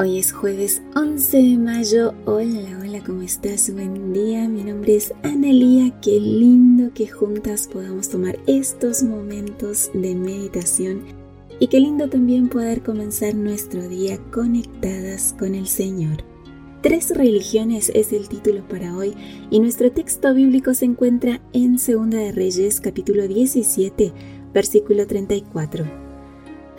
Hoy es jueves 11 de mayo. Hola, hola, ¿cómo estás? Buen día. Mi nombre es Analía. Qué lindo que juntas podamos tomar estos momentos de meditación y qué lindo también poder comenzar nuestro día conectadas con el Señor. Tres religiones es el título para hoy y nuestro texto bíblico se encuentra en Segunda de Reyes capítulo 17 versículo 34.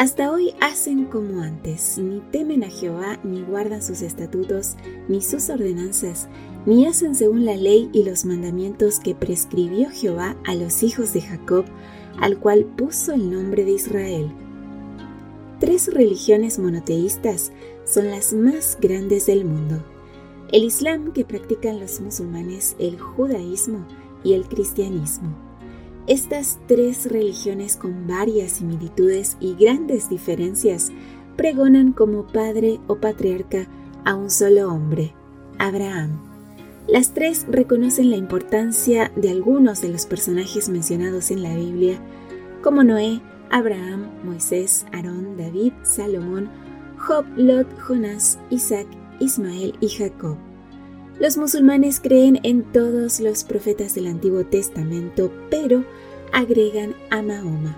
Hasta hoy hacen como antes, ni temen a Jehová, ni guardan sus estatutos, ni sus ordenanzas, ni hacen según la ley y los mandamientos que prescribió Jehová a los hijos de Jacob, al cual puso el nombre de Israel. Tres religiones monoteístas son las más grandes del mundo. El Islam que practican los musulmanes, el judaísmo y el cristianismo. Estas tres religiones con varias similitudes y grandes diferencias pregonan como padre o patriarca a un solo hombre, Abraham. Las tres reconocen la importancia de algunos de los personajes mencionados en la Biblia, como Noé, Abraham, Moisés, Aarón, David, Salomón, Job, Lot, Jonás, Isaac, Ismael y Jacob. Los musulmanes creen en todos los profetas del Antiguo Testamento, pero agregan a Mahoma.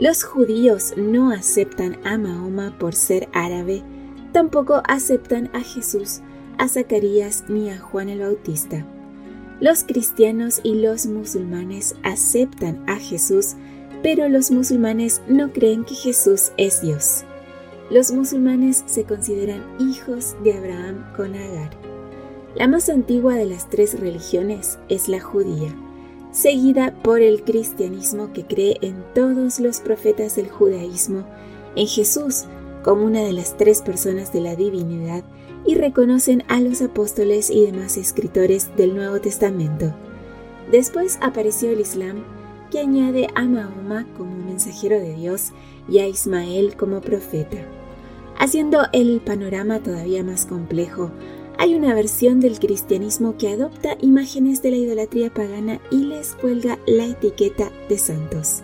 Los judíos no aceptan a Mahoma por ser árabe, tampoco aceptan a Jesús, a Zacarías ni a Juan el Bautista. Los cristianos y los musulmanes aceptan a Jesús, pero los musulmanes no creen que Jesús es Dios. Los musulmanes se consideran hijos de Abraham con Agar. La más antigua de las tres religiones es la judía, seguida por el cristianismo que cree en todos los profetas del judaísmo, en Jesús como una de las tres personas de la divinidad y reconocen a los apóstoles y demás escritores del Nuevo Testamento. Después apareció el Islam, que añade a Mahoma como mensajero de Dios y a Ismael como profeta. Haciendo el panorama todavía más complejo, hay una versión del cristianismo que adopta imágenes de la idolatría pagana y les cuelga la etiqueta de santos.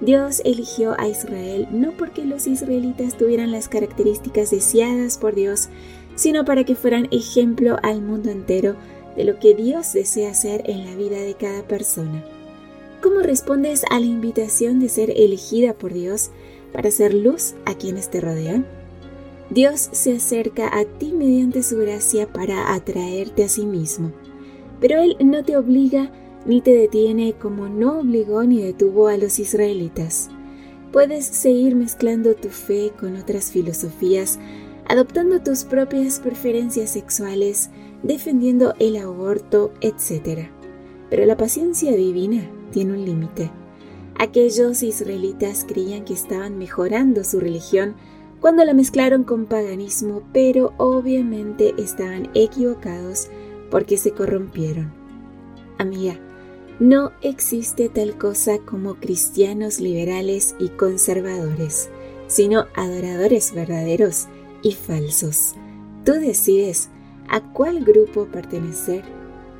Dios eligió a Israel no porque los israelitas tuvieran las características deseadas por Dios, sino para que fueran ejemplo al mundo entero de lo que Dios desea hacer en la vida de cada persona. ¿Cómo respondes a la invitación de ser elegida por Dios para hacer luz a quienes te rodean? Dios se acerca a ti mediante su gracia para atraerte a sí mismo, pero Él no te obliga ni te detiene como no obligó ni detuvo a los israelitas. Puedes seguir mezclando tu fe con otras filosofías, adoptando tus propias preferencias sexuales, defendiendo el aborto, etc. Pero la paciencia divina tiene un límite. Aquellos israelitas creían que estaban mejorando su religión cuando la mezclaron con paganismo, pero obviamente estaban equivocados porque se corrompieron. Amiga, no existe tal cosa como cristianos liberales y conservadores, sino adoradores verdaderos y falsos. Tú decides a cuál grupo pertenecer,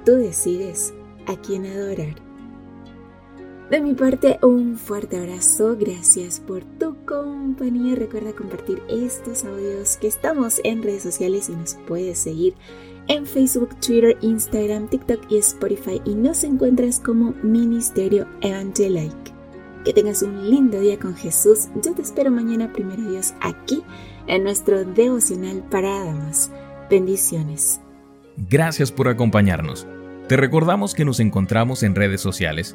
tú decides a quién adorar. De mi parte, un fuerte abrazo. Gracias por tu compañía. Recuerda compartir estos audios que estamos en redes sociales y nos puedes seguir en Facebook, Twitter, Instagram, TikTok y Spotify y nos encuentras como Ministerio Evangelike. Que tengas un lindo día con Jesús. Yo te espero mañana, primero Dios, aquí en nuestro devocional para damas. Bendiciones. Gracias por acompañarnos. Te recordamos que nos encontramos en redes sociales